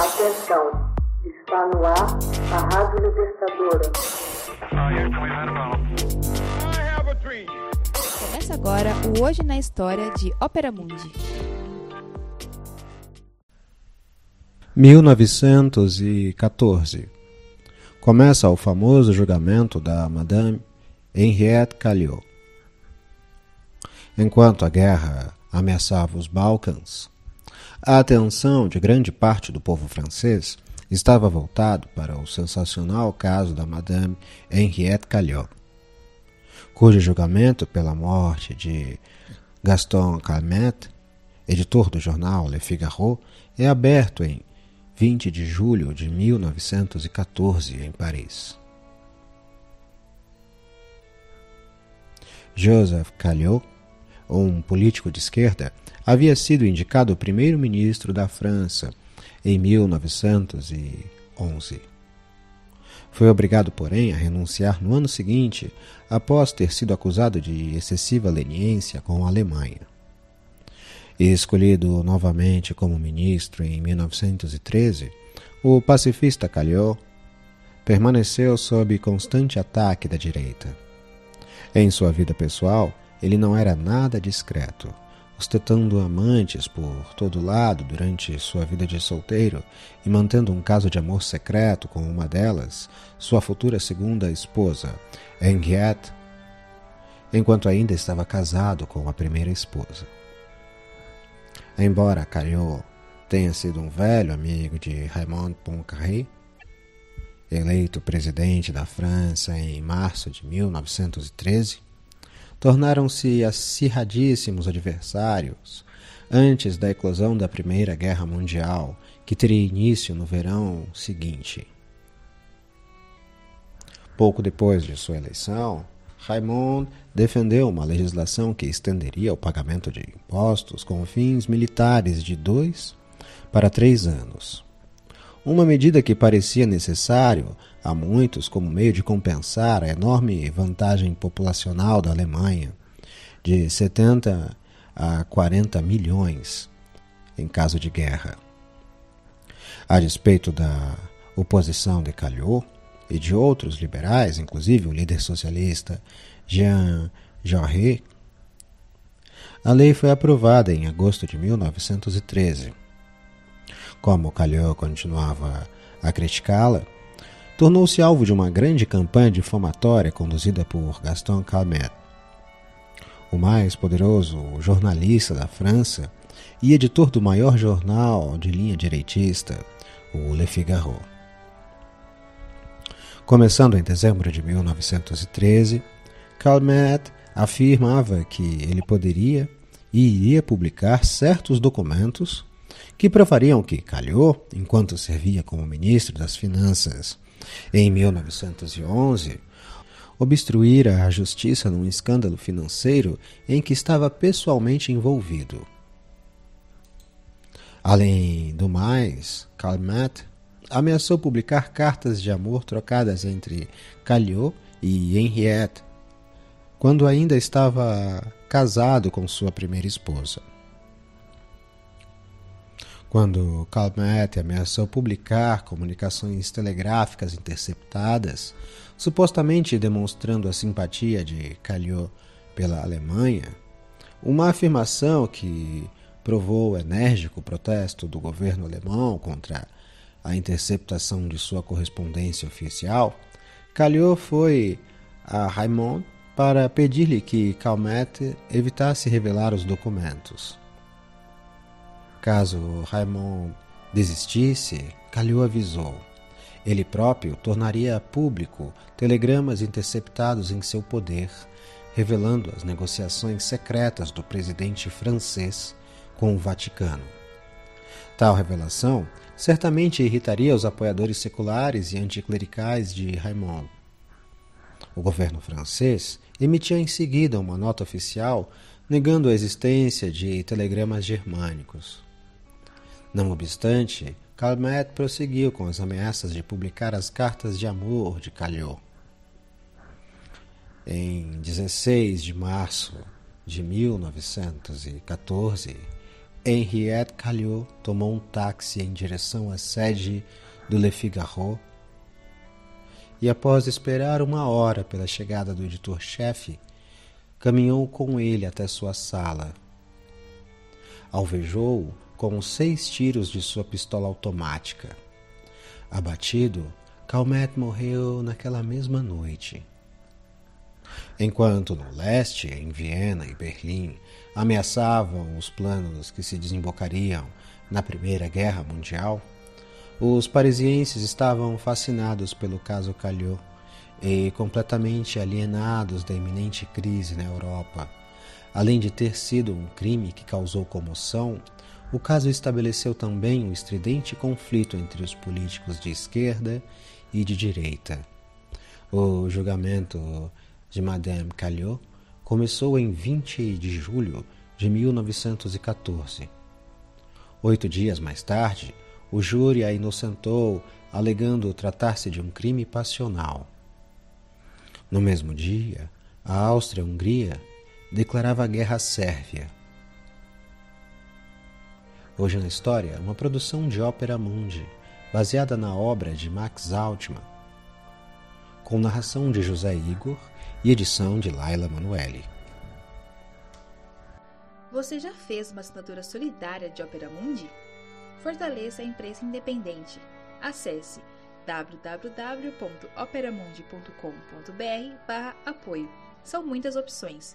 Atenção, está no ar a Rádio Libertadora. Começa agora o Hoje na História de Ópera Mundi. 1914 Começa o famoso julgamento da Madame Henriette Calliot. Enquanto a guerra ameaçava os Balcãs, a atenção de grande parte do povo francês estava voltado para o sensacional caso da Madame Henriette Calliot, cujo julgamento pela morte de Gaston Calmette, editor do jornal Le Figaro, é aberto em 20 de julho de 1914 em Paris. Joseph Calliot, um político de esquerda, havia sido indicado primeiro-ministro da França em 1911. Foi obrigado, porém, a renunciar no ano seguinte, após ter sido acusado de excessiva leniência com a Alemanha. Escolhido novamente como ministro em 1913, o pacifista Calhau permaneceu sob constante ataque da direita. Em sua vida pessoal, ele não era nada discreto, ostentando amantes por todo lado durante sua vida de solteiro e mantendo um caso de amor secreto com uma delas, sua futura segunda esposa, Henriette, enquanto ainda estava casado com a primeira esposa. Embora Caillot tenha sido um velho amigo de Raymond Poincaré, eleito presidente da França em março de 1913, tornaram-se acirradíssimos adversários antes da eclosão da Primeira Guerra Mundial, que teria início no verão seguinte. Pouco depois de sua eleição, Raymond defendeu uma legislação que estenderia o pagamento de impostos com fins militares de dois para três anos. Uma medida que parecia necessário a muitos como meio de compensar a enorme vantagem populacional da Alemanha, de 70 a 40 milhões em caso de guerra. A despeito da oposição de Calhot, e de outros liberais, inclusive o líder socialista Jean Jaurès, a lei foi aprovada em agosto de 1913. Como Calhau continuava a criticá-la, tornou-se alvo de uma grande campanha difamatória conduzida por Gaston Calmet, o mais poderoso jornalista da França e editor do maior jornal de linha direitista, o Le Figaro. Começando em dezembro de 1913, Calmet afirmava que ele poderia e iria publicar certos documentos que provariam que Calhou, enquanto servia como ministro das Finanças em 1911, obstruíra a justiça num escândalo financeiro em que estava pessoalmente envolvido. Além do mais, Calmet ameaçou publicar cartas de amor trocadas entre Calliot e Henriette, quando ainda estava casado com sua primeira esposa. Quando Calmette ameaçou publicar comunicações telegráficas interceptadas, supostamente demonstrando a simpatia de Calliot pela Alemanha, uma afirmação que provou o enérgico protesto do governo alemão contra a interceptação de sua correspondência oficial, Calhou foi a Raymond para pedir-lhe que Calmette evitasse revelar os documentos. Caso Raymond desistisse, Calhou avisou. Ele próprio tornaria público telegramas interceptados em seu poder, revelando as negociações secretas do presidente francês com o Vaticano. Tal revelação certamente irritaria os apoiadores seculares e anticlericais de Raymond. O governo francês emitiu em seguida uma nota oficial negando a existência de telegramas germânicos. Não obstante, Calmet prosseguiu com as ameaças de publicar as cartas de amor de Calhot. Em 16 de março de 1914, Henriette Calliot tomou um táxi em direção à sede do Le Figaro e, após esperar uma hora pela chegada do editor-chefe, caminhou com ele até sua sala. Alvejou-o com seis tiros de sua pistola automática. Abatido, Calmette morreu naquela mesma noite. Enquanto no leste, em Viena e Berlim, ameaçavam os planos que se desembocariam na Primeira Guerra Mundial, os parisienses estavam fascinados pelo caso Calhot e completamente alienados da iminente crise na Europa. Além de ter sido um crime que causou comoção, o caso estabeleceu também um estridente conflito entre os políticos de esquerda e de direita. O julgamento de Madame Calhot começou em 20 de julho de 1914. Oito dias mais tarde, o júri a inocentou, alegando tratar-se de um crime passional. No mesmo dia, a Áustria-Hungria declarava guerra à Sérvia. Hoje na História, uma produção de ópera mundi, baseada na obra de Max Altman, com narração de José Igor e edição de Laila Manuelle. Você já fez uma assinatura solidária de Opera Mundi? Fortaleça a imprensa independente. Acesse www.operamundi.com.br/apoio. São muitas opções.